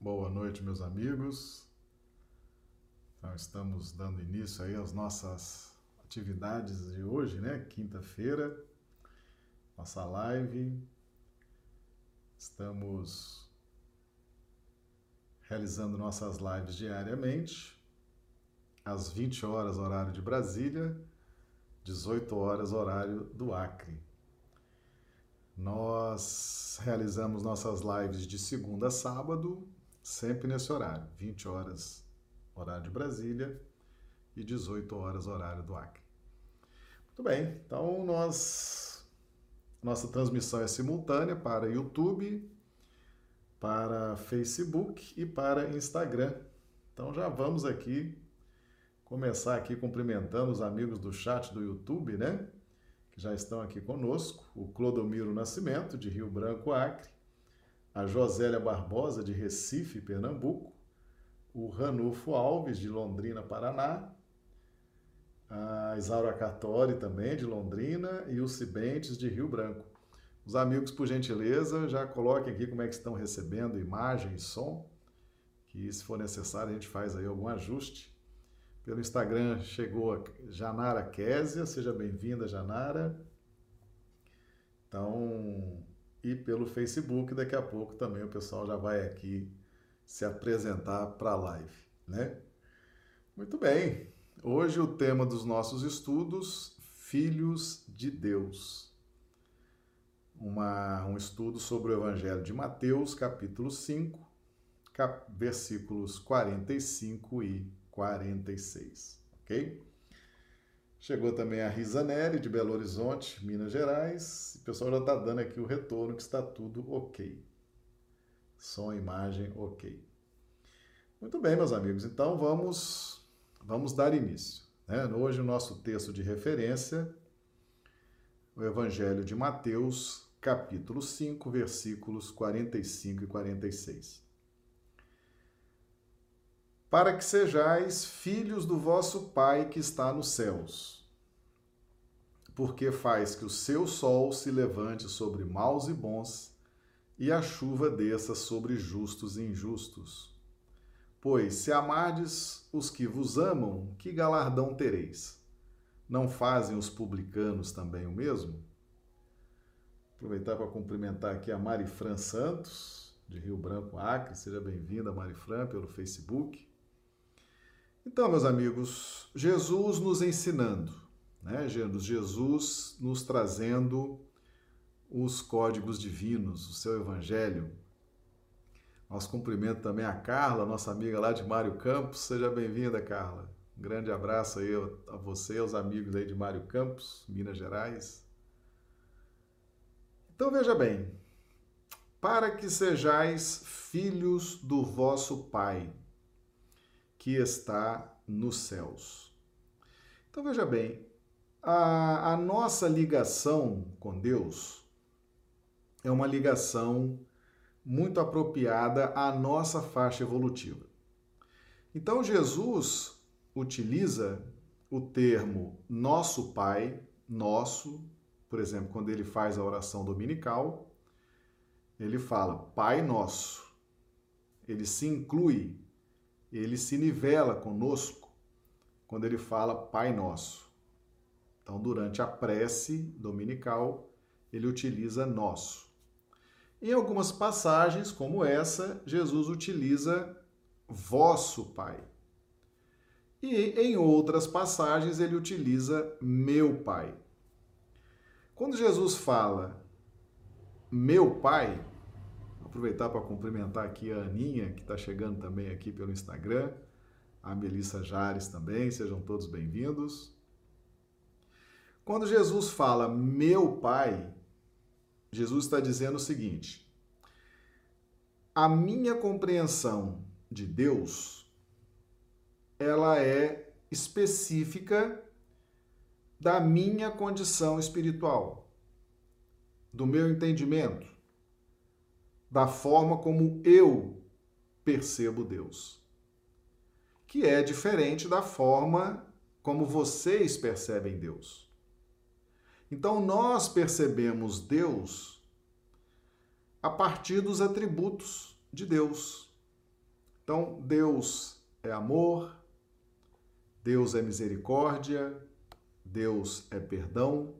Boa noite, meus amigos. Então, estamos dando início aí às nossas atividades de hoje, né? Quinta-feira, nossa live. Estamos realizando nossas lives diariamente, às 20 horas, horário de Brasília, 18 horas, horário do Acre. Nós realizamos nossas lives de segunda a sábado, sempre nesse horário, 20 horas, horário de Brasília, e 18 horas, horário do Acre. Muito bem, então nós nossa transmissão é simultânea para YouTube, para Facebook e para Instagram. Então já vamos aqui começar aqui cumprimentando os amigos do chat do YouTube, né? que já estão aqui conosco, o Clodomiro Nascimento, de Rio Branco, Acre, a Josélia Barbosa, de Recife, Pernambuco, o Ranulfo Alves, de Londrina, Paraná, a Isaura Cartori, também, de Londrina, e o Cibentes, de Rio Branco. Os amigos, por gentileza, já coloquem aqui como é que estão recebendo imagem e som, que se for necessário a gente faz aí algum ajuste. Pelo Instagram chegou a Janara Késia, seja bem-vinda, Janara. Então, e pelo Facebook, daqui a pouco também o pessoal já vai aqui se apresentar para a live, né? Muito bem. Hoje o tema dos nossos estudos, Filhos de Deus. Uma, um estudo sobre o Evangelho de Mateus, capítulo 5, cap, versículos 45 e 46, ok? Chegou também a Risa Neri, de Belo Horizonte, Minas Gerais. O pessoal já está dando aqui o retorno que está tudo ok. Som, imagem, ok. Muito bem, meus amigos. Então vamos, vamos dar início. Né? Hoje o nosso texto de referência, o Evangelho de Mateus, capítulo 5, versículos 45 e 46 para que sejais filhos do vosso Pai que está nos céus. Porque faz que o seu sol se levante sobre maus e bons, e a chuva desça sobre justos e injustos. Pois se amardes os que vos amam, que galardão tereis? Não fazem os publicanos também o mesmo? Aproveitar para cumprimentar aqui a Marifran Santos, de Rio Branco, Acre. Seja bem-vinda, Marifran, pelo Facebook. Então, meus amigos, Jesus nos ensinando, né? Jesus nos trazendo os códigos divinos, o seu evangelho. Nosso cumprimento também a Carla, nossa amiga lá de Mário Campos. Seja bem-vinda, Carla. Um grande abraço aí a você, aos amigos aí de Mário Campos, Minas Gerais. Então veja bem, para que sejais filhos do vosso Pai, que está nos céus. Então veja bem, a, a nossa ligação com Deus é uma ligação muito apropriada à nossa faixa evolutiva. Então Jesus utiliza o termo nosso Pai, nosso, por exemplo, quando ele faz a oração dominical, ele fala Pai nosso. Ele se inclui ele se nivela conosco quando ele fala Pai Nosso. Então, durante a prece dominical, ele utiliza nosso. Em algumas passagens, como essa, Jesus utiliza vosso Pai. E em outras passagens, ele utiliza meu Pai. Quando Jesus fala meu Pai, aproveitar para cumprimentar aqui a Aninha, que está chegando também aqui pelo Instagram, a Melissa Jares também, sejam todos bem-vindos. Quando Jesus fala meu Pai, Jesus está dizendo o seguinte: a minha compreensão de Deus, ela é específica da minha condição espiritual, do meu entendimento da forma como eu percebo Deus, que é diferente da forma como vocês percebem Deus. Então nós percebemos Deus a partir dos atributos de Deus. Então, Deus é amor, Deus é misericórdia, Deus é perdão.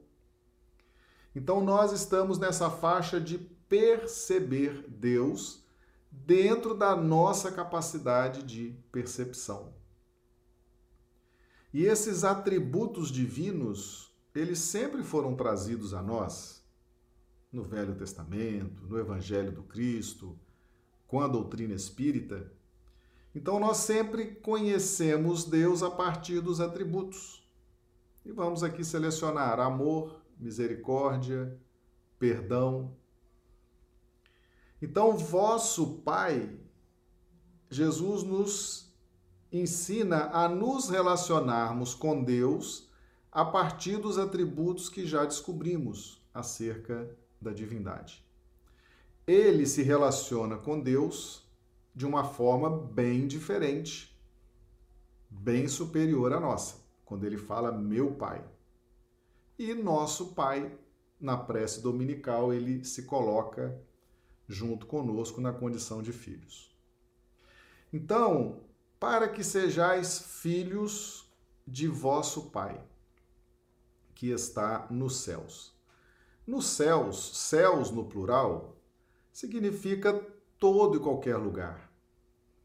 Então, nós estamos nessa faixa de perceber Deus dentro da nossa capacidade de percepção. E esses atributos divinos, eles sempre foram trazidos a nós no Velho Testamento, no Evangelho do Cristo, com a doutrina espírita. Então nós sempre conhecemos Deus a partir dos atributos. E vamos aqui selecionar amor, misericórdia, perdão. Então, vosso Pai, Jesus nos ensina a nos relacionarmos com Deus a partir dos atributos que já descobrimos acerca da divindade. Ele se relaciona com Deus de uma forma bem diferente, bem superior à nossa, quando ele fala meu Pai. E nosso Pai, na prece dominical, ele se coloca junto conosco na condição de filhos. Então, para que sejais filhos de vosso Pai, que está nos céus. Nos céus, céus no plural, significa todo e qualquer lugar,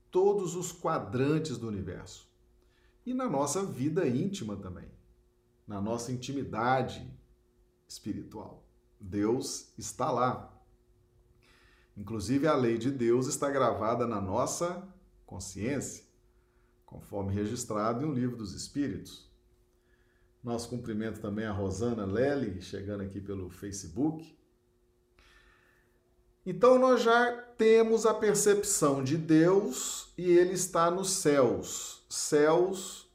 todos os quadrantes do universo. E na nossa vida íntima também, na nossa intimidade espiritual. Deus está lá. Inclusive, a lei de Deus está gravada na nossa consciência conforme registrado em um livro dos Espíritos. Nosso cumprimento também a Rosana Lely, chegando aqui pelo Facebook. Então nós já temos a percepção de Deus e ele está nos céus. Céus,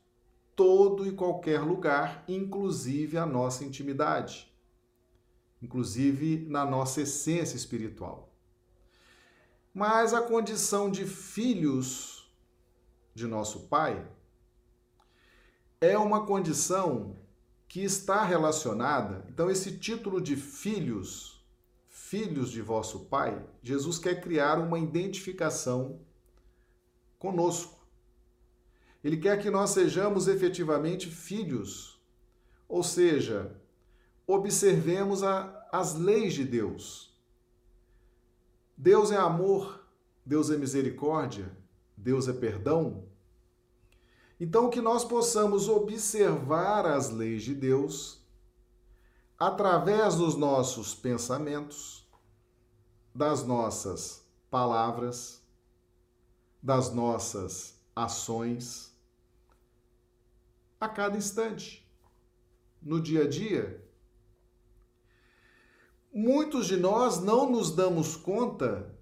todo e qualquer lugar, inclusive a nossa intimidade, inclusive na nossa essência espiritual. Mas a condição de filhos de nosso Pai é uma condição que está relacionada. Então, esse título de filhos, filhos de vosso Pai, Jesus quer criar uma identificação conosco. Ele quer que nós sejamos efetivamente filhos, ou seja, observemos a, as leis de Deus. Deus é amor, Deus é misericórdia, Deus é perdão. Então, que nós possamos observar as leis de Deus através dos nossos pensamentos, das nossas palavras, das nossas ações, a cada instante, no dia a dia. Muitos de nós não nos damos conta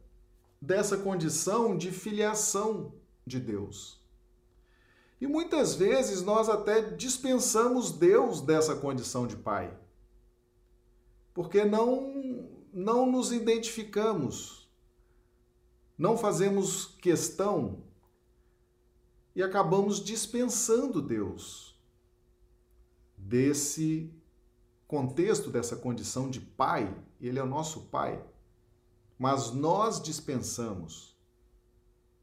dessa condição de filiação de Deus. E muitas vezes nós até dispensamos Deus dessa condição de pai. Porque não não nos identificamos. Não fazemos questão e acabamos dispensando Deus desse contexto dessa condição de pai, ele é o nosso pai. Mas nós dispensamos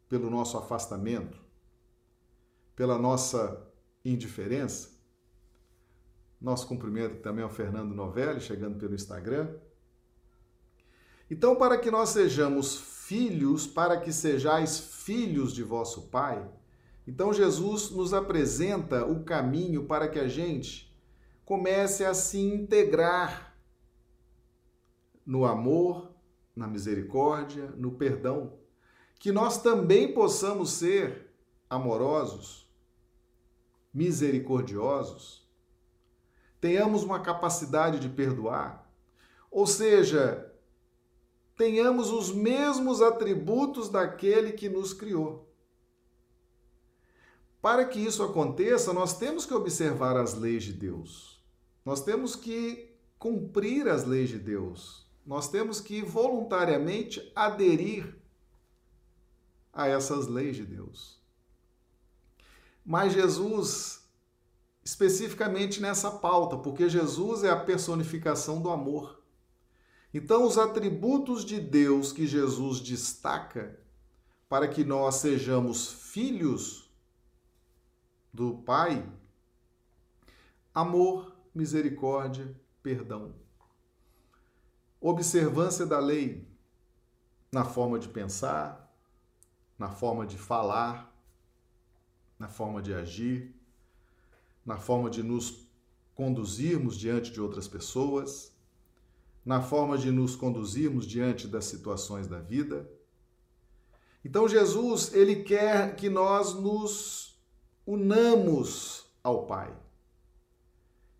pelo nosso afastamento, pela nossa indiferença. Nosso cumprimento também ao Fernando Novelli, chegando pelo Instagram. Então, para que nós sejamos filhos, para que sejais filhos de vosso Pai, então Jesus nos apresenta o caminho para que a gente comece a se integrar no amor, na misericórdia, no perdão. Que nós também possamos ser amorosos, misericordiosos, tenhamos uma capacidade de perdoar, ou seja, tenhamos os mesmos atributos daquele que nos criou. Para que isso aconteça, nós temos que observar as leis de Deus. Nós temos que cumprir as leis de Deus nós temos que voluntariamente aderir a essas leis de Deus. Mas Jesus, especificamente nessa pauta, porque Jesus é a personificação do amor. Então, os atributos de Deus que Jesus destaca para que nós sejamos filhos do Pai? Amor, misericórdia, perdão. Observância da lei na forma de pensar, na forma de falar, na forma de agir, na forma de nos conduzirmos diante de outras pessoas, na forma de nos conduzirmos diante das situações da vida. Então Jesus, ele quer que nós nos unamos ao Pai.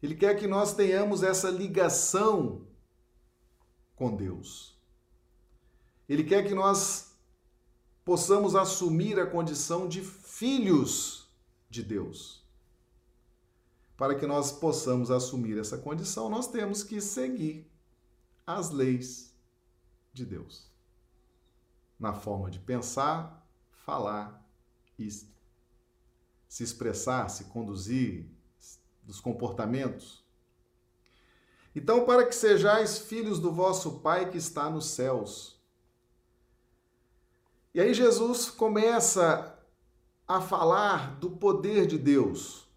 Ele quer que nós tenhamos essa ligação com Deus. Ele quer que nós possamos assumir a condição de filhos de Deus. Para que nós possamos assumir essa condição, nós temos que seguir as leis de Deus. Na forma de pensar, falar e se expressar, se conduzir, dos comportamentos. Então, para que sejais filhos do vosso Pai que está nos céus. E aí Jesus começa a falar do poder de Deus,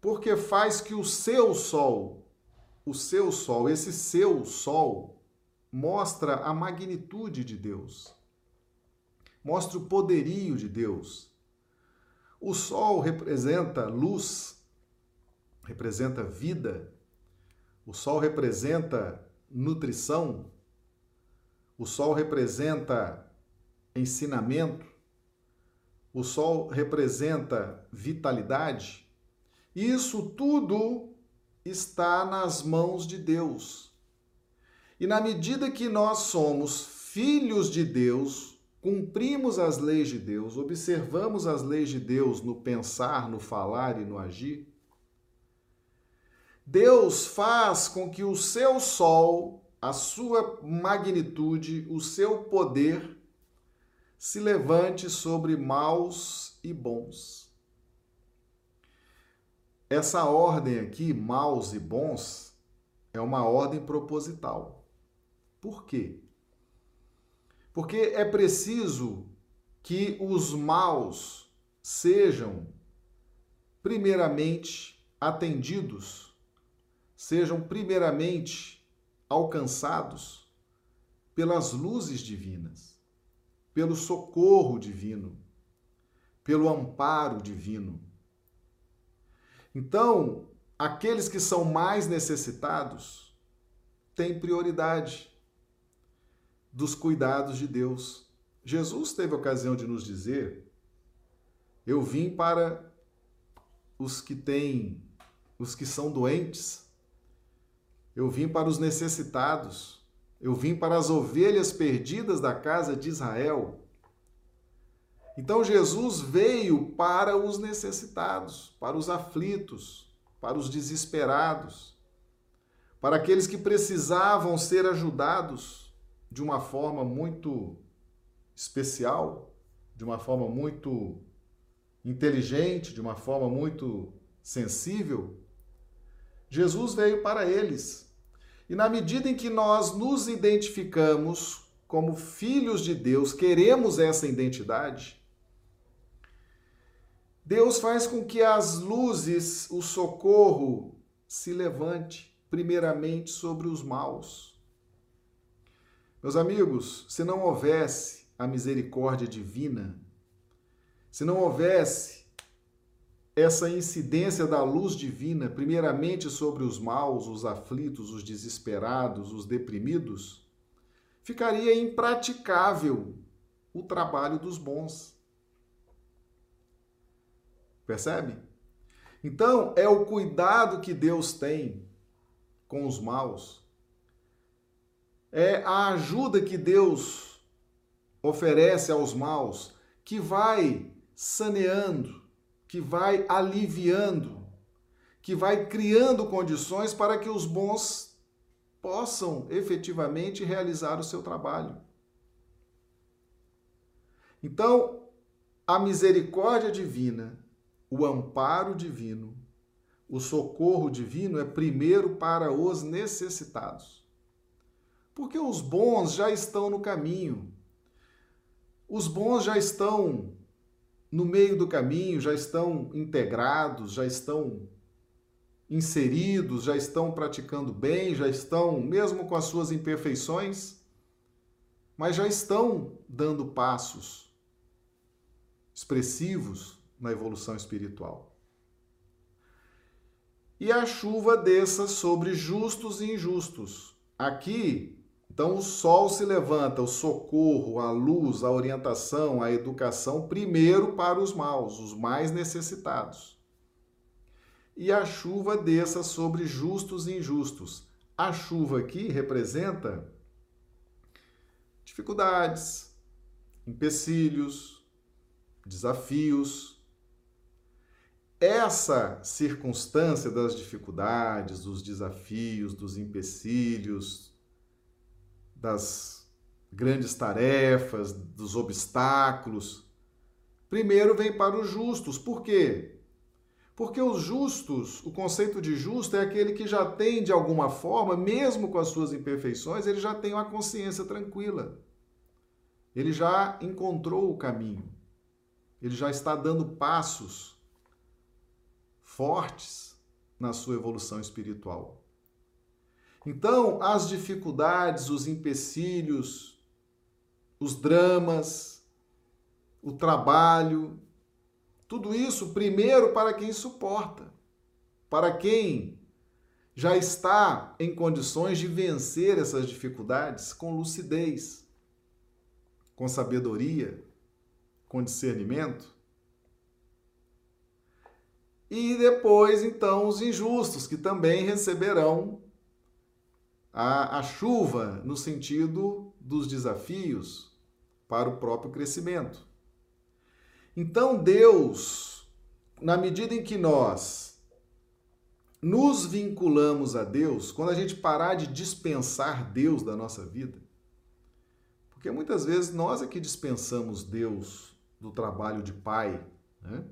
porque faz que o seu sol, o seu sol, esse seu sol, mostra a magnitude de Deus, mostra o poderio de Deus. O sol representa luz, representa vida, o sol representa nutrição, o sol representa ensinamento, o sol representa vitalidade. Isso tudo está nas mãos de Deus. E na medida que nós somos filhos de Deus, cumprimos as leis de Deus, observamos as leis de Deus no pensar, no falar e no agir, Deus faz com que o seu sol, a sua magnitude, o seu poder se levante sobre maus e bons. Essa ordem aqui, maus e bons, é uma ordem proposital. Por quê? Porque é preciso que os maus sejam, primeiramente, atendidos sejam primeiramente alcançados pelas luzes divinas, pelo socorro divino, pelo amparo divino. Então, aqueles que são mais necessitados têm prioridade dos cuidados de Deus. Jesus teve ocasião de nos dizer: Eu vim para os que têm, os que são doentes, eu vim para os necessitados. Eu vim para as ovelhas perdidas da casa de Israel. Então Jesus veio para os necessitados, para os aflitos, para os desesperados, para aqueles que precisavam ser ajudados de uma forma muito especial, de uma forma muito inteligente, de uma forma muito sensível. Jesus veio para eles. E na medida em que nós nos identificamos como filhos de Deus, queremos essa identidade, Deus faz com que as luzes, o socorro, se levante primeiramente sobre os maus. Meus amigos, se não houvesse a misericórdia divina, se não houvesse essa incidência da luz divina, primeiramente sobre os maus, os aflitos, os desesperados, os deprimidos, ficaria impraticável o trabalho dos bons. Percebe? Então, é o cuidado que Deus tem com os maus, é a ajuda que Deus oferece aos maus que vai saneando, que vai aliviando, que vai criando condições para que os bons possam efetivamente realizar o seu trabalho. Então, a misericórdia divina, o amparo divino, o socorro divino é primeiro para os necessitados. Porque os bons já estão no caminho. os bons já estão no meio do caminho, já estão integrados, já estão inseridos, já estão praticando bem, já estão, mesmo com as suas imperfeições, mas já estão dando passos expressivos na evolução espiritual. E a chuva desça sobre justos e injustos. Aqui, então, o sol se levanta, o socorro, a luz, a orientação, a educação, primeiro para os maus, os mais necessitados. E a chuva desça sobre justos e injustos. A chuva aqui representa dificuldades, empecilhos, desafios. Essa circunstância das dificuldades, dos desafios, dos empecilhos, das grandes tarefas, dos obstáculos, primeiro vem para os justos. Por quê? Porque os justos, o conceito de justo é aquele que já tem, de alguma forma, mesmo com as suas imperfeições, ele já tem uma consciência tranquila. Ele já encontrou o caminho. Ele já está dando passos fortes na sua evolução espiritual. Então, as dificuldades, os empecilhos, os dramas, o trabalho, tudo isso primeiro para quem suporta, para quem já está em condições de vencer essas dificuldades com lucidez, com sabedoria, com discernimento. E depois, então, os injustos, que também receberão a, a chuva no sentido dos desafios para o próprio crescimento. Então, Deus, na medida em que nós nos vinculamos a Deus, quando a gente parar de dispensar Deus da nossa vida, porque muitas vezes nós é que dispensamos Deus do trabalho de pai, né?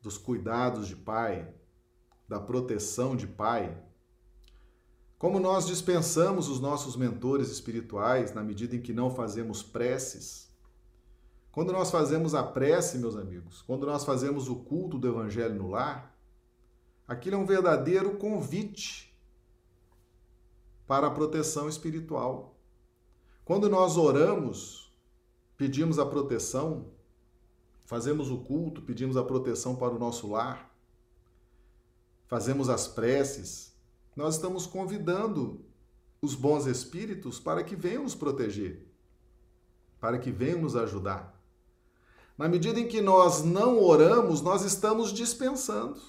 dos cuidados de pai, da proteção de pai. Como nós dispensamos os nossos mentores espirituais na medida em que não fazemos preces, quando nós fazemos a prece, meus amigos, quando nós fazemos o culto do Evangelho no lar, aquilo é um verdadeiro convite para a proteção espiritual. Quando nós oramos, pedimos a proteção, fazemos o culto, pedimos a proteção para o nosso lar, fazemos as preces, nós estamos convidando os bons espíritos para que venham nos proteger, para que venham nos ajudar. Na medida em que nós não oramos, nós estamos dispensando.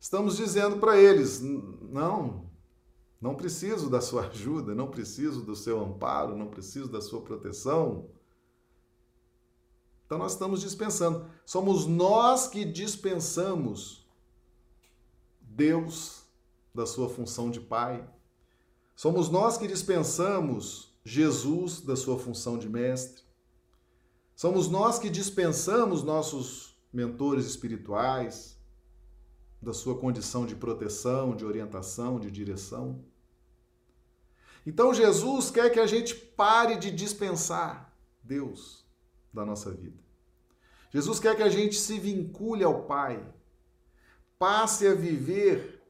Estamos dizendo para eles: não, não preciso da sua ajuda, não preciso do seu amparo, não preciso da sua proteção. Então nós estamos dispensando. Somos nós que dispensamos Deus da sua função de Pai. Somos nós que dispensamos Jesus da sua função de Mestre. Somos nós que dispensamos nossos mentores espirituais da sua condição de proteção, de orientação, de direção. Então Jesus quer que a gente pare de dispensar Deus da nossa vida. Jesus quer que a gente se vincule ao Pai, passe a viver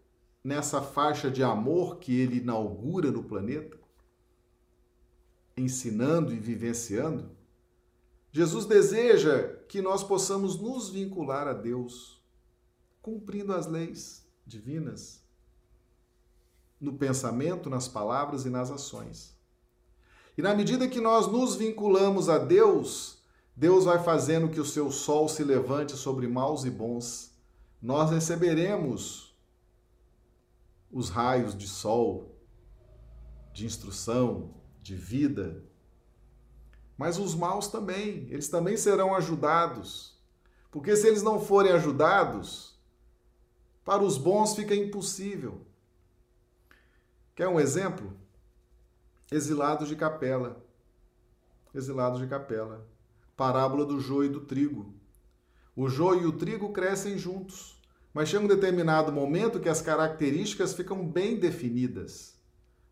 nessa faixa de amor que ele inaugura no planeta, ensinando e vivenciando Jesus deseja que nós possamos nos vincular a Deus, cumprindo as leis divinas, no pensamento, nas palavras e nas ações. E na medida que nós nos vinculamos a Deus, Deus vai fazendo que o seu sol se levante sobre maus e bons. Nós receberemos os raios de sol, de instrução, de vida, mas os maus também, eles também serão ajudados. Porque se eles não forem ajudados, para os bons fica impossível. Quer um exemplo? Exilados de capela. Exilados de capela. Parábola do joio e do trigo. O joio e o trigo crescem juntos, mas chega um determinado momento que as características ficam bem definidas.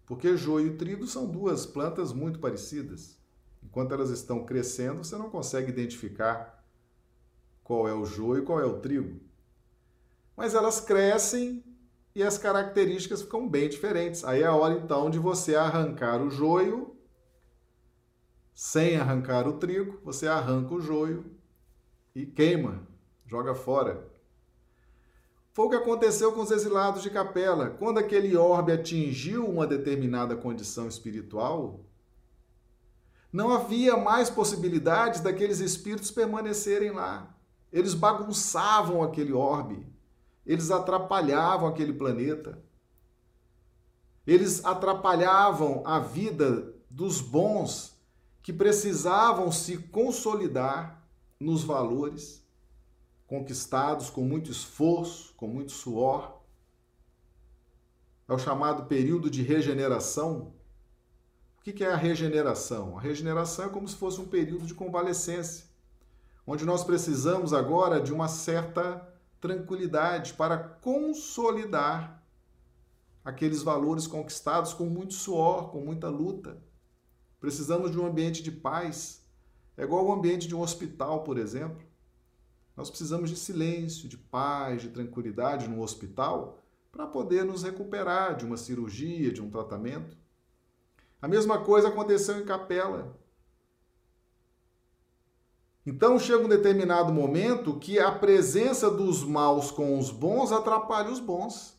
Porque joio e trigo são duas plantas muito parecidas. Enquanto elas estão crescendo, você não consegue identificar qual é o joio e qual é o trigo. Mas elas crescem e as características ficam bem diferentes. Aí é a hora então de você arrancar o joio, sem arrancar o trigo, você arranca o joio e queima, joga fora. Foi o que aconteceu com os exilados de Capela. Quando aquele orbe atingiu uma determinada condição espiritual, não havia mais possibilidades daqueles espíritos permanecerem lá. Eles bagunçavam aquele orbe, eles atrapalhavam aquele planeta, eles atrapalhavam a vida dos bons que precisavam se consolidar nos valores conquistados com muito esforço, com muito suor. É o chamado período de regeneração o que é a regeneração? A regeneração é como se fosse um período de convalescência, onde nós precisamos agora de uma certa tranquilidade para consolidar aqueles valores conquistados com muito suor, com muita luta. Precisamos de um ambiente de paz. É igual o ambiente de um hospital, por exemplo. Nós precisamos de silêncio, de paz, de tranquilidade no hospital para poder nos recuperar de uma cirurgia, de um tratamento. A mesma coisa aconteceu em Capela. Então chega um determinado momento que a presença dos maus com os bons atrapalha os bons.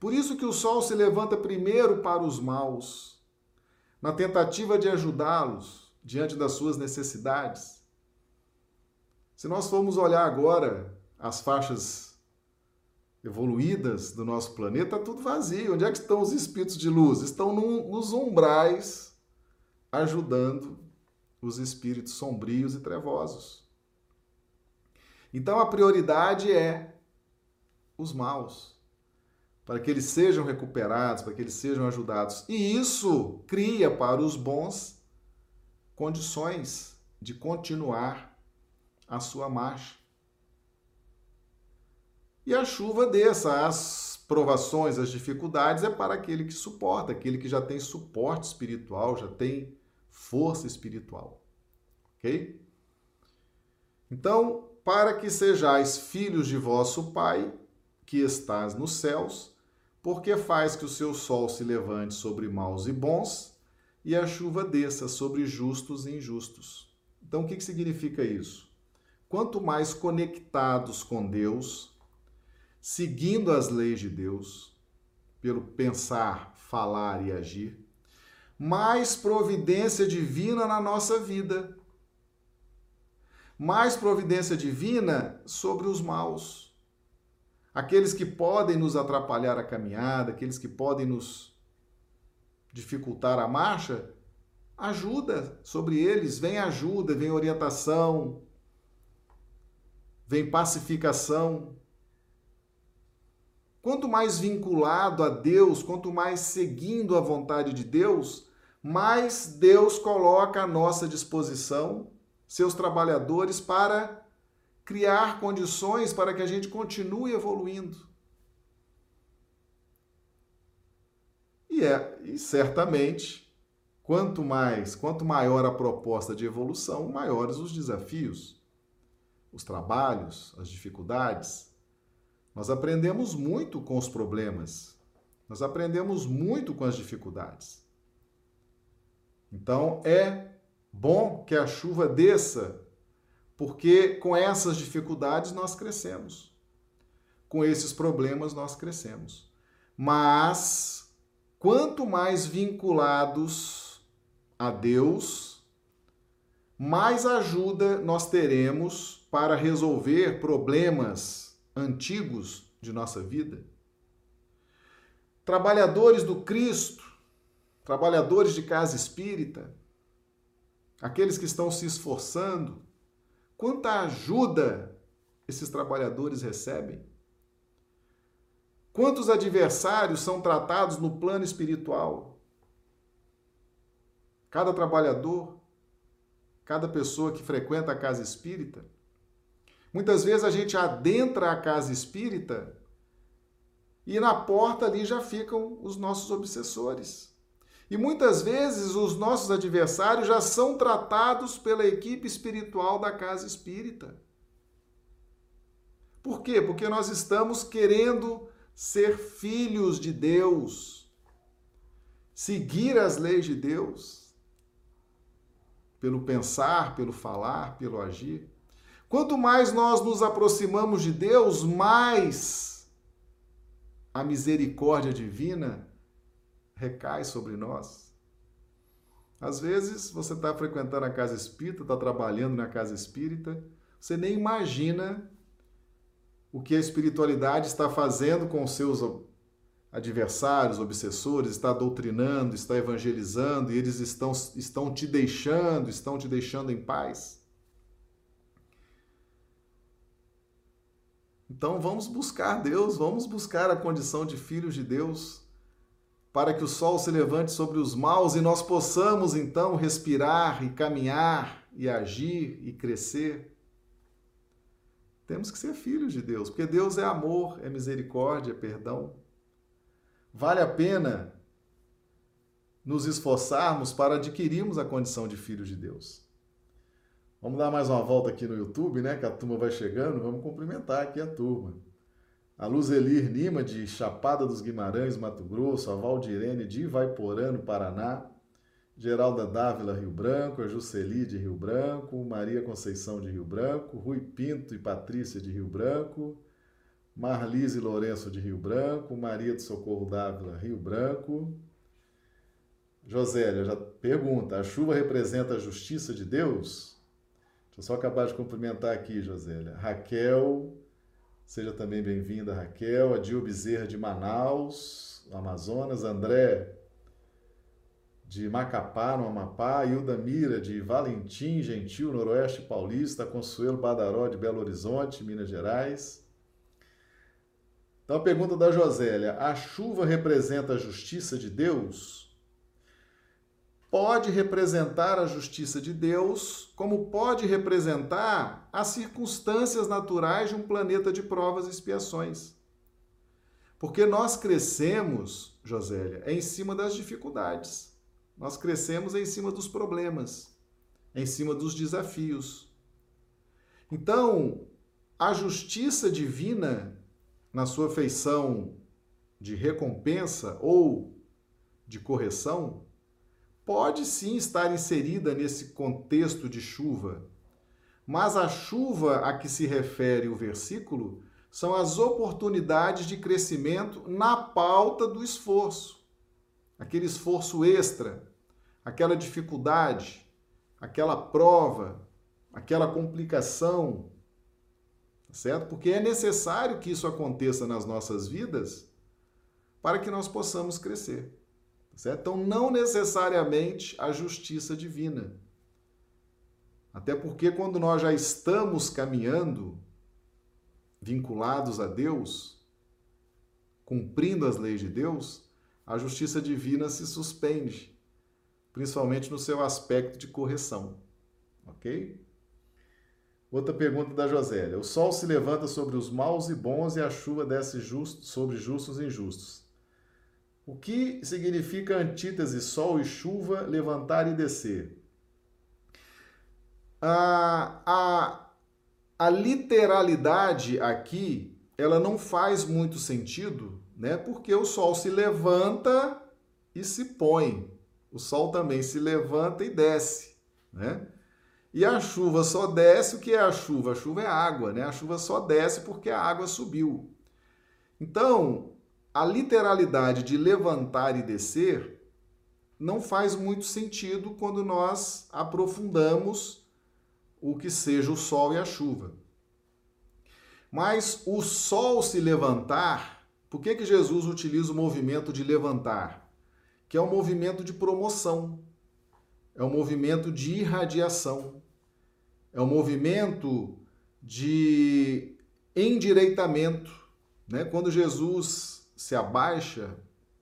Por isso que o sol se levanta primeiro para os maus, na tentativa de ajudá-los diante das suas necessidades. Se nós formos olhar agora as faixas evoluídas do nosso planeta, tá tudo vazio. Onde é que estão os espíritos de luz? Estão no, nos umbrais, ajudando os espíritos sombrios e trevosos. Então a prioridade é os maus, para que eles sejam recuperados, para que eles sejam ajudados. E isso cria para os bons condições de continuar a sua marcha e a chuva desça. As provações, as dificuldades é para aquele que suporta, aquele que já tem suporte espiritual, já tem força espiritual. Ok? Então, para que sejais filhos de vosso Pai, que estás nos céus, porque faz que o seu sol se levante sobre maus e bons, e a chuva desça sobre justos e injustos. Então, o que significa isso? Quanto mais conectados com Deus, seguindo as leis de Deus, pelo pensar, falar e agir, mais providência divina na nossa vida. Mais providência divina sobre os maus. Aqueles que podem nos atrapalhar a caminhada, aqueles que podem nos dificultar a marcha, ajuda sobre eles, vem ajuda, vem orientação, vem pacificação, Quanto mais vinculado a Deus, quanto mais seguindo a vontade de Deus, mais Deus coloca à nossa disposição seus trabalhadores para criar condições para que a gente continue evoluindo. E é, e certamente, quanto mais, quanto maior a proposta de evolução, maiores os desafios, os trabalhos, as dificuldades. Nós aprendemos muito com os problemas, nós aprendemos muito com as dificuldades. Então é bom que a chuva desça, porque com essas dificuldades nós crescemos. Com esses problemas nós crescemos. Mas quanto mais vinculados a Deus, mais ajuda nós teremos para resolver problemas antigos de nossa vida. Trabalhadores do Cristo, trabalhadores de casa espírita, aqueles que estão se esforçando, quanta ajuda esses trabalhadores recebem? Quantos adversários são tratados no plano espiritual? Cada trabalhador, cada pessoa que frequenta a casa espírita, Muitas vezes a gente adentra a casa espírita e na porta ali já ficam os nossos obsessores. E muitas vezes os nossos adversários já são tratados pela equipe espiritual da casa espírita. Por quê? Porque nós estamos querendo ser filhos de Deus, seguir as leis de Deus, pelo pensar, pelo falar, pelo agir. Quanto mais nós nos aproximamos de Deus, mais a misericórdia divina recai sobre nós. Às vezes você está frequentando a casa espírita, está trabalhando na casa espírita, você nem imagina o que a espiritualidade está fazendo com seus adversários, obsessores, está doutrinando, está evangelizando e eles estão, estão te deixando, estão te deixando em paz. Então vamos buscar Deus, vamos buscar a condição de filhos de Deus, para que o sol se levante sobre os maus e nós possamos então respirar e caminhar e agir e crescer. Temos que ser filhos de Deus, porque Deus é amor, é misericórdia, é perdão. Vale a pena nos esforçarmos para adquirirmos a condição de filhos de Deus. Vamos dar mais uma volta aqui no YouTube, né? Que a turma vai chegando. Vamos cumprimentar aqui a turma. A Luzelir Lima, de Chapada dos Guimarães, Mato Grosso. A Valdirene, de Ivaiporã, no Paraná. Geralda Dávila, Rio Branco, a Juceli de Rio Branco, Maria Conceição de Rio Branco, Rui Pinto e Patrícia de Rio Branco, Marlise Lourenço de Rio Branco, Maria de Socorro Dávila, Rio Branco. Josélia já pergunta: a chuva representa a justiça de Deus? Deixa eu só acabar de cumprimentar aqui, Josélia. Raquel, seja também bem-vinda, Raquel. Adil Bezerra de Manaus, Amazonas. André de Macapá, no Amapá, Hilda Mira, de Valentim, Gentil, Noroeste Paulista, Consuelo Badaró, de Belo Horizonte, Minas Gerais. Então, a pergunta da Josélia: a chuva representa a justiça de Deus? Pode representar a justiça de Deus, como pode representar as circunstâncias naturais de um planeta de provas e expiações. Porque nós crescemos, Josélia, em cima das dificuldades. Nós crescemos em cima dos problemas, em cima dos desafios. Então, a justiça divina, na sua feição de recompensa ou de correção, pode sim estar inserida nesse contexto de chuva. Mas a chuva a que se refere o versículo são as oportunidades de crescimento na pauta do esforço. Aquele esforço extra, aquela dificuldade, aquela prova, aquela complicação, certo? Porque é necessário que isso aconteça nas nossas vidas para que nós possamos crescer, certo? Então, não necessariamente a justiça divina. Até porque quando nós já estamos caminhando vinculados a Deus, cumprindo as leis de Deus, a justiça divina se suspende principalmente no seu aspecto de correção. Ok? Outra pergunta da Josélia. O sol se levanta sobre os maus e bons e a chuva desce sobre justos e injustos. O que significa antítese sol e chuva, levantar e descer? A, a, a literalidade aqui, ela não faz muito sentido, né? Porque o sol se levanta e se põe o sol também se levanta e desce, né? E a chuva só desce, o que é a chuva? A chuva é água, né? A chuva só desce porque a água subiu. Então, a literalidade de levantar e descer não faz muito sentido quando nós aprofundamos o que seja o sol e a chuva. Mas o sol se levantar, por que, que Jesus utiliza o movimento de levantar? que é um movimento de promoção, é um movimento de irradiação, é um movimento de endireitamento. Né? Quando Jesus se abaixa,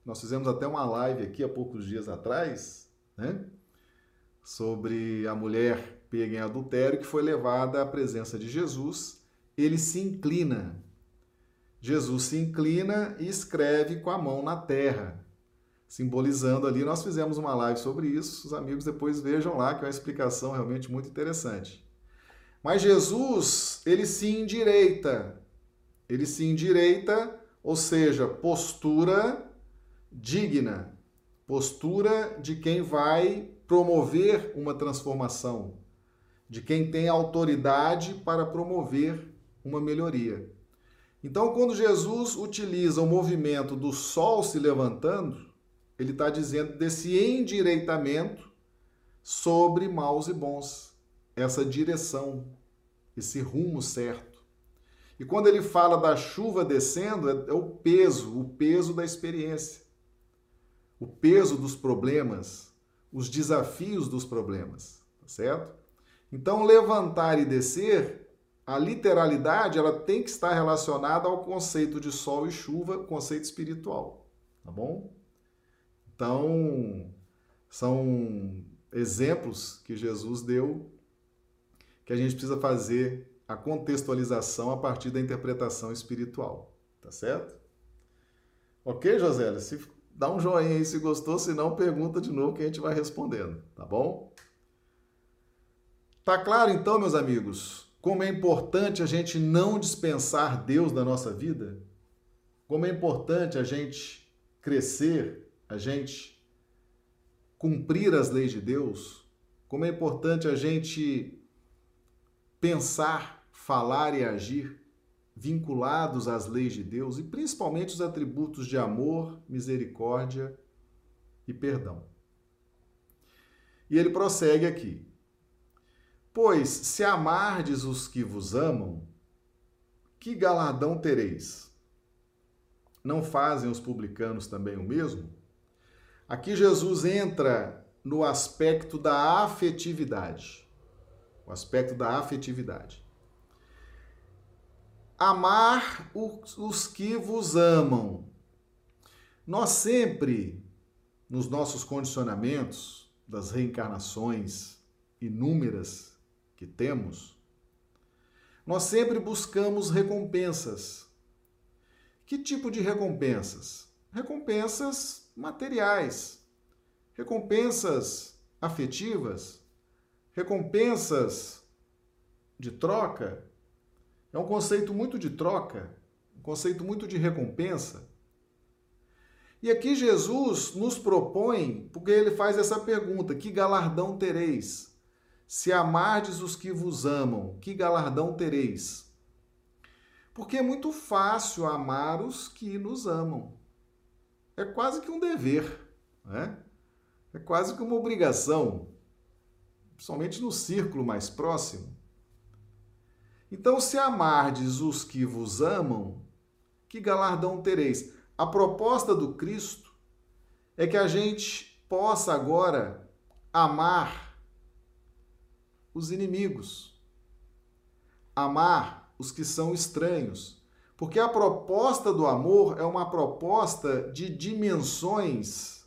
nós fizemos até uma live aqui há poucos dias atrás, né? sobre a mulher pega em adultério que foi levada à presença de Jesus. Ele se inclina. Jesus se inclina e escreve com a mão na terra simbolizando ali. Nós fizemos uma live sobre isso, os amigos depois vejam lá, que é uma explicação realmente muito interessante. Mas Jesus, ele se endireita. Ele se endireita, ou seja, postura digna, postura de quem vai promover uma transformação, de quem tem autoridade para promover uma melhoria. Então, quando Jesus utiliza o movimento do sol se levantando, ele está dizendo desse endireitamento sobre maus e bons, essa direção, esse rumo certo. E quando ele fala da chuva descendo, é, é o peso, o peso da experiência, o peso dos problemas, os desafios dos problemas, tá certo? Então, levantar e descer, a literalidade, ela tem que estar relacionada ao conceito de sol e chuva, conceito espiritual, tá bom? Então, são exemplos que Jesus deu que a gente precisa fazer a contextualização a partir da interpretação espiritual, tá certo? Ok, Josélia? Se dá um joinha aí se gostou, se não, pergunta de novo que a gente vai respondendo, tá bom? Tá claro então, meus amigos, como é importante a gente não dispensar Deus da nossa vida? Como é importante a gente crescer a gente cumprir as leis de Deus, como é importante a gente pensar, falar e agir vinculados às leis de Deus e principalmente os atributos de amor, misericórdia e perdão. E ele prossegue aqui: Pois se amardes os que vos amam, que galardão tereis? Não fazem os publicanos também o mesmo? Aqui Jesus entra no aspecto da afetividade. O aspecto da afetividade. Amar os que vos amam. Nós sempre, nos nossos condicionamentos das reencarnações inúmeras que temos, nós sempre buscamos recompensas. Que tipo de recompensas? Recompensas materiais, recompensas afetivas, recompensas de troca. É um conceito muito de troca, um conceito muito de recompensa. E aqui Jesus nos propõe, porque ele faz essa pergunta: que galardão tereis? Se amardes os que vos amam, que galardão tereis? Porque é muito fácil amar os que nos amam é quase que um dever, né? é quase que uma obrigação, principalmente no círculo mais próximo. Então, se amardes os que vos amam, que galardão tereis? A proposta do Cristo é que a gente possa agora amar os inimigos, amar os que são estranhos, porque a proposta do amor é uma proposta de dimensões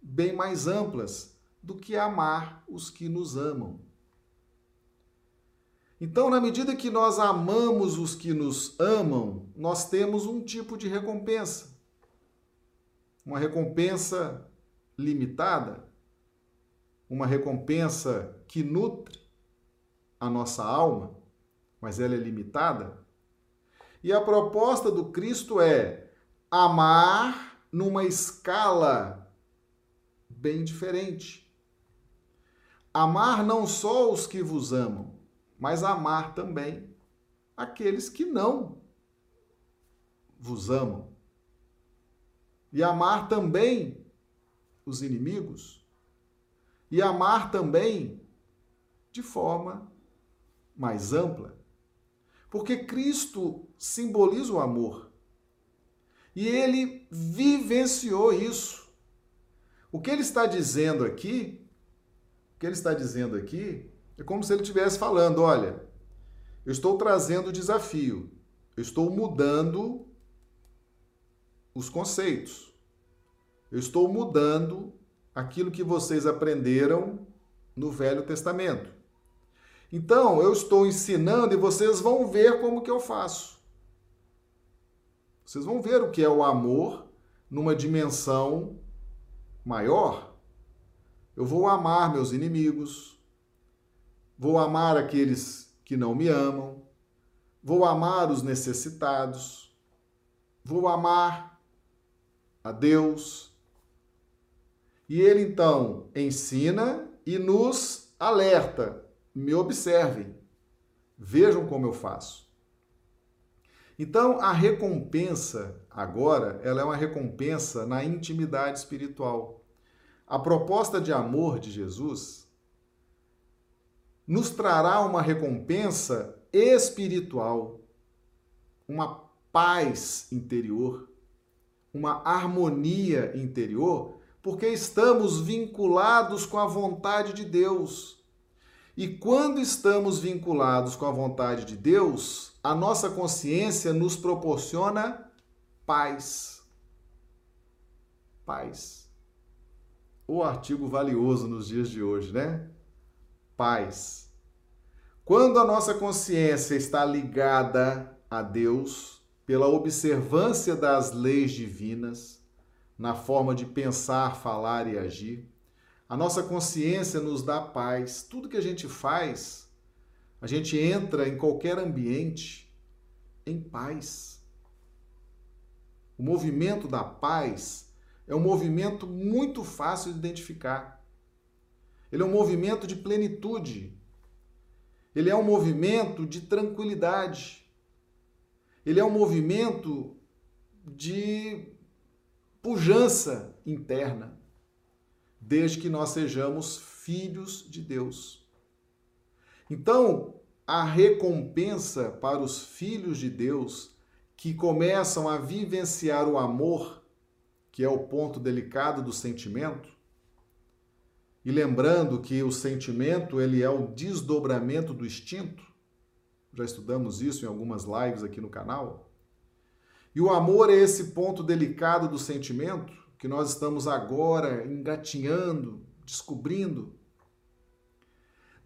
bem mais amplas do que amar os que nos amam. Então, na medida que nós amamos os que nos amam, nós temos um tipo de recompensa. Uma recompensa limitada, uma recompensa que nutre a nossa alma, mas ela é limitada. E a proposta do Cristo é amar numa escala bem diferente. Amar não só os que vos amam, mas amar também aqueles que não vos amam. E amar também os inimigos. E amar também de forma mais ampla. Porque Cristo simboliza o amor. E ele vivenciou isso. O que ele está dizendo aqui, o que ele está dizendo aqui, é como se ele estivesse falando: olha, eu estou trazendo o desafio, eu estou mudando os conceitos, eu estou mudando aquilo que vocês aprenderam no Velho Testamento. Então, eu estou ensinando e vocês vão ver como que eu faço. Vocês vão ver o que é o amor numa dimensão maior, eu vou amar meus inimigos, vou amar aqueles que não me amam, vou amar os necessitados, vou amar a Deus. E ele então ensina e nos alerta: me observem, vejam como eu faço. Então, a recompensa agora, ela é uma recompensa na intimidade espiritual. A proposta de amor de Jesus nos trará uma recompensa espiritual, uma paz interior, uma harmonia interior, porque estamos vinculados com a vontade de Deus. E quando estamos vinculados com a vontade de Deus, a nossa consciência nos proporciona paz. Paz. O artigo valioso nos dias de hoje, né? Paz. Quando a nossa consciência está ligada a Deus pela observância das leis divinas, na forma de pensar, falar e agir, a nossa consciência nos dá paz. Tudo que a gente faz, a gente entra em qualquer ambiente em paz. O movimento da paz é um movimento muito fácil de identificar. Ele é um movimento de plenitude. Ele é um movimento de tranquilidade. Ele é um movimento de pujança interna, desde que nós sejamos filhos de Deus. Então, a recompensa para os filhos de Deus que começam a vivenciar o amor, que é o ponto delicado do sentimento, e lembrando que o sentimento ele é o desdobramento do instinto, já estudamos isso em algumas lives aqui no canal. E o amor é esse ponto delicado do sentimento que nós estamos agora engatinhando, descobrindo.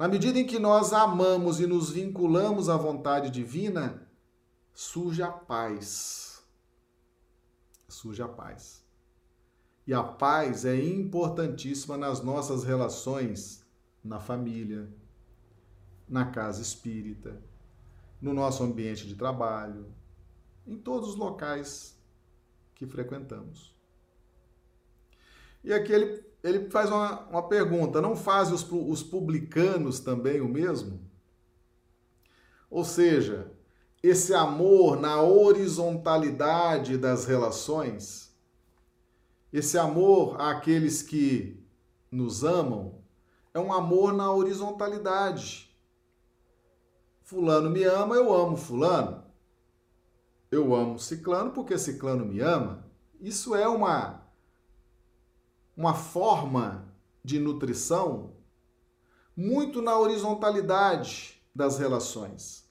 Na medida em que nós amamos e nos vinculamos à vontade divina, surge a paz. Surge a paz. E a paz é importantíssima nas nossas relações na família, na casa espírita, no nosso ambiente de trabalho, em todos os locais que frequentamos. E aqui ele, ele faz uma, uma pergunta: não fazem os, os publicanos também o mesmo? Ou seja, esse amor na horizontalidade das relações, esse amor àqueles que nos amam, é um amor na horizontalidade. Fulano me ama, eu amo Fulano. Eu amo Ciclano porque Ciclano me ama. Isso é uma uma forma de nutrição muito na horizontalidade das relações.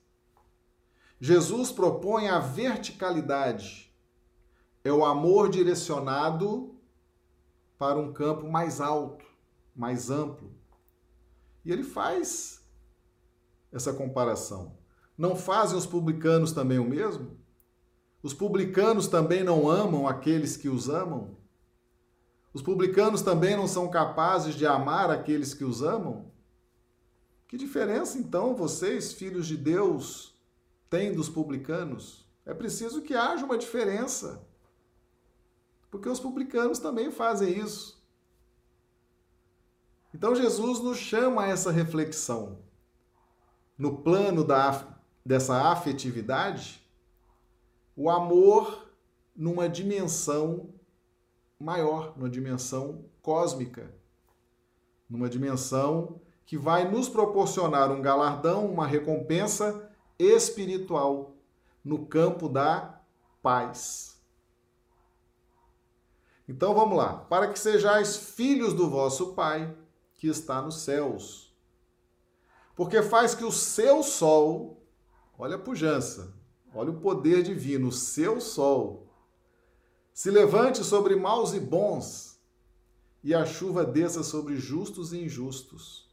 Jesus propõe a verticalidade. É o amor direcionado para um campo mais alto, mais amplo. E ele faz essa comparação. Não fazem os publicanos também o mesmo? Os publicanos também não amam aqueles que os amam? Os publicanos também não são capazes de amar aqueles que os amam? Que diferença então vocês, filhos de Deus, tem dos publicanos, é preciso que haja uma diferença. Porque os publicanos também fazem isso. Então Jesus nos chama a essa reflexão. No plano da, dessa afetividade, o amor numa dimensão maior, numa dimensão cósmica, numa dimensão que vai nos proporcionar um galardão, uma recompensa espiritual no campo da paz. Então vamos lá. Para que sejais filhos do vosso Pai que está nos céus. Porque faz que o seu sol, olha a pujança, olha o poder divino, o seu sol, se levante sobre maus e bons, e a chuva desça sobre justos e injustos.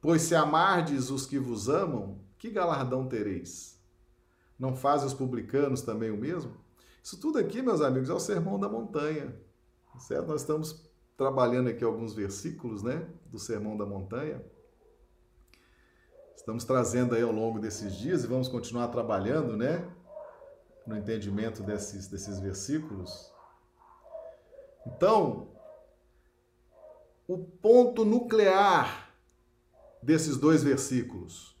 Pois se amardes os que vos amam, que galardão tereis? Não fazem os publicanos também o mesmo? Isso tudo aqui, meus amigos, é o sermão da montanha. certo? Nós estamos trabalhando aqui alguns versículos, né, do Sermão da Montanha. Estamos trazendo aí ao longo desses dias e vamos continuar trabalhando, né, no entendimento desses, desses versículos. Então, o ponto nuclear desses dois versículos: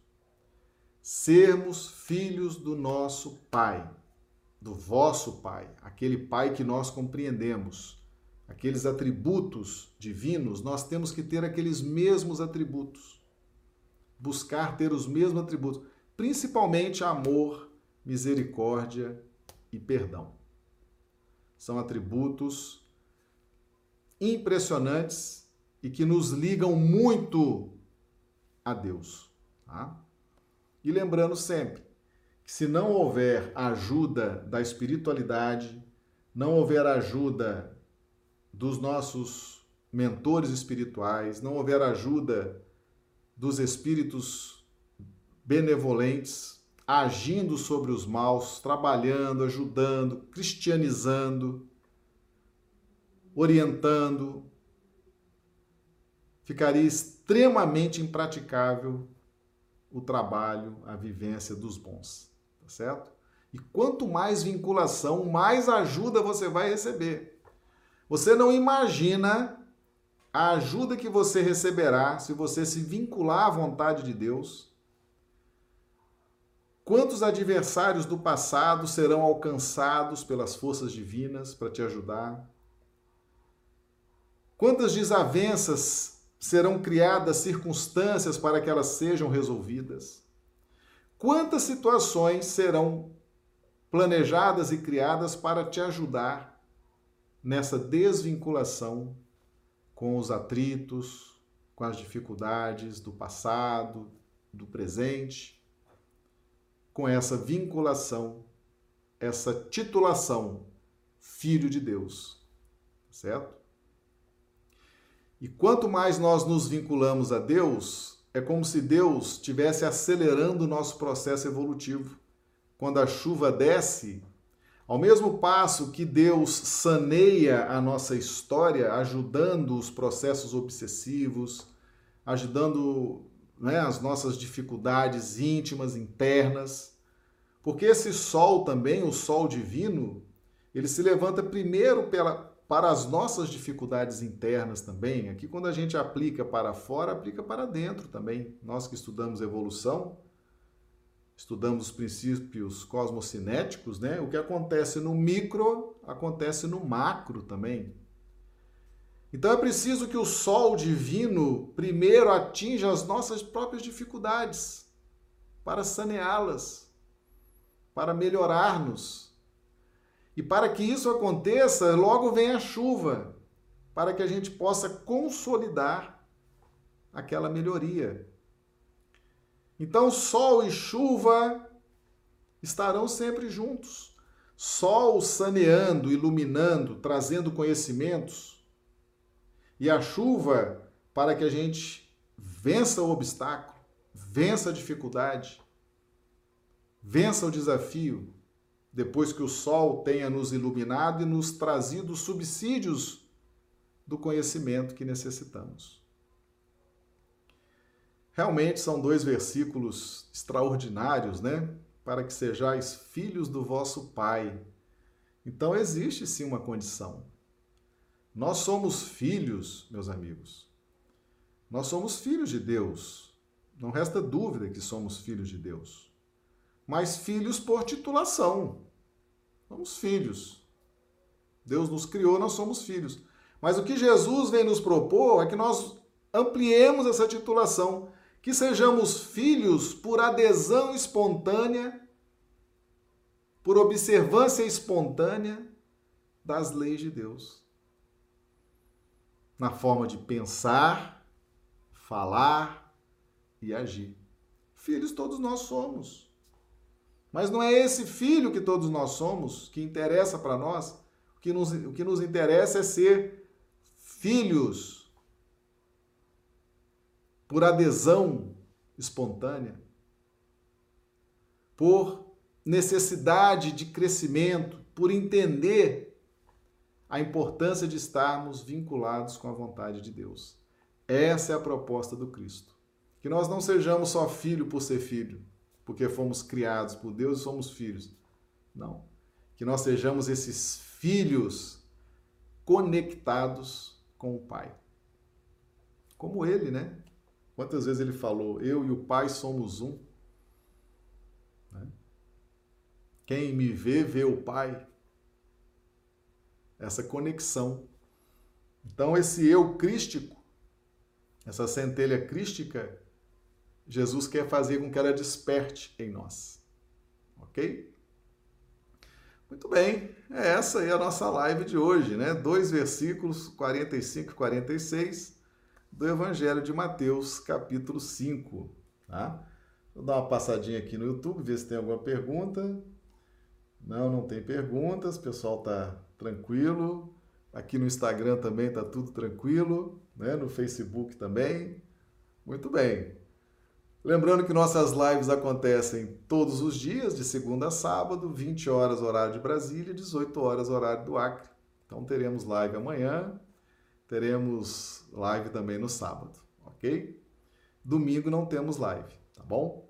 sermos filhos do nosso Pai, do vosso Pai, aquele Pai que nós compreendemos, aqueles atributos divinos, nós temos que ter aqueles mesmos atributos. Buscar ter os mesmos atributos, principalmente amor, misericórdia e perdão. São atributos impressionantes e que nos ligam muito a Deus. Tá? E lembrando sempre que se não houver ajuda da espiritualidade, não houver ajuda dos nossos mentores espirituais, não houver ajuda dos espíritos benevolentes agindo sobre os maus, trabalhando, ajudando, cristianizando, orientando, ficaria extremamente impraticável o trabalho, a vivência dos bons, tá certo? E quanto mais vinculação, mais ajuda você vai receber. Você não imagina a ajuda que você receberá se você se vincular à vontade de Deus. Quantos adversários do passado serão alcançados pelas forças divinas para te ajudar? Quantas desavenças serão criadas circunstâncias para que elas sejam resolvidas? Quantas situações serão planejadas e criadas para te ajudar nessa desvinculação com os atritos, com as dificuldades do passado, do presente, com essa vinculação, essa titulação, filho de Deus, certo? E quanto mais nós nos vinculamos a Deus, é como se Deus estivesse acelerando o nosso processo evolutivo. Quando a chuva desce, ao mesmo passo que Deus saneia a nossa história, ajudando os processos obsessivos, ajudando né, as nossas dificuldades íntimas, internas, porque esse sol também, o sol divino, ele se levanta primeiro pela, para as nossas dificuldades internas também. Aqui, quando a gente aplica para fora, aplica para dentro também. Nós que estudamos evolução, estudamos os princípios cosmocinéticos, né? O que acontece no micro acontece no macro também. Então é preciso que o sol divino primeiro atinja as nossas próprias dificuldades para saneá-las, para melhorar-nos e para que isso aconteça, logo vem a chuva, para que a gente possa consolidar aquela melhoria. Então, sol e chuva estarão sempre juntos. Sol saneando, iluminando, trazendo conhecimentos, e a chuva para que a gente vença o obstáculo, vença a dificuldade, vença o desafio depois que o sol tenha nos iluminado e nos trazido os subsídios do conhecimento que necessitamos. Realmente são dois versículos extraordinários, né? Para que sejais filhos do vosso Pai. Então existe sim uma condição. Nós somos filhos, meus amigos. Nós somos filhos de Deus. Não resta dúvida que somos filhos de Deus mas filhos por titulação. Somos filhos. Deus nos criou, nós somos filhos. Mas o que Jesus vem nos propor é que nós ampliemos essa titulação, que sejamos filhos por adesão espontânea, por observância espontânea das leis de Deus. Na forma de pensar, falar e agir. Filhos todos nós somos. Mas não é esse filho que todos nós somos que interessa para nós. O que, nos, o que nos interessa é ser filhos por adesão espontânea, por necessidade de crescimento, por entender a importância de estarmos vinculados com a vontade de Deus. Essa é a proposta do Cristo. Que nós não sejamos só filho por ser filho, porque fomos criados por Deus e somos filhos. Não. Que nós sejamos esses filhos conectados com o Pai. Como ele, né? Quantas vezes ele falou, eu e o Pai somos um? Né? Quem me vê, vê o Pai. Essa conexão. Então, esse eu crístico, essa centelha crística, Jesus quer fazer com que ela desperte em nós. Ok? Muito bem, é essa aí a nossa live de hoje, né? Dois versículos, 45 e 46, do Evangelho de Mateus, capítulo 5, tá? Vou dar uma passadinha aqui no YouTube, ver se tem alguma pergunta. Não, não tem perguntas, o pessoal tá tranquilo. Aqui no Instagram também tá tudo tranquilo, né? No Facebook também. Muito bem. Lembrando que nossas lives acontecem todos os dias, de segunda a sábado, 20 horas horário de Brasília, 18 horas horário do Acre. Então teremos live amanhã, teremos live também no sábado, ok? Domingo não temos live, tá bom?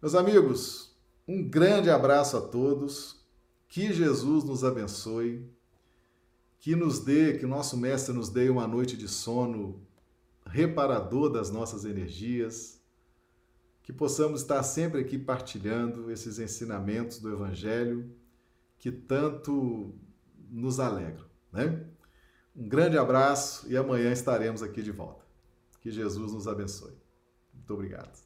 Meus amigos, um grande abraço a todos, que Jesus nos abençoe, que nos dê, que nosso Mestre nos dê uma noite de sono reparador das nossas energias que possamos estar sempre aqui partilhando esses ensinamentos do Evangelho que tanto nos alegram, né? Um grande abraço e amanhã estaremos aqui de volta. Que Jesus nos abençoe. Muito obrigado.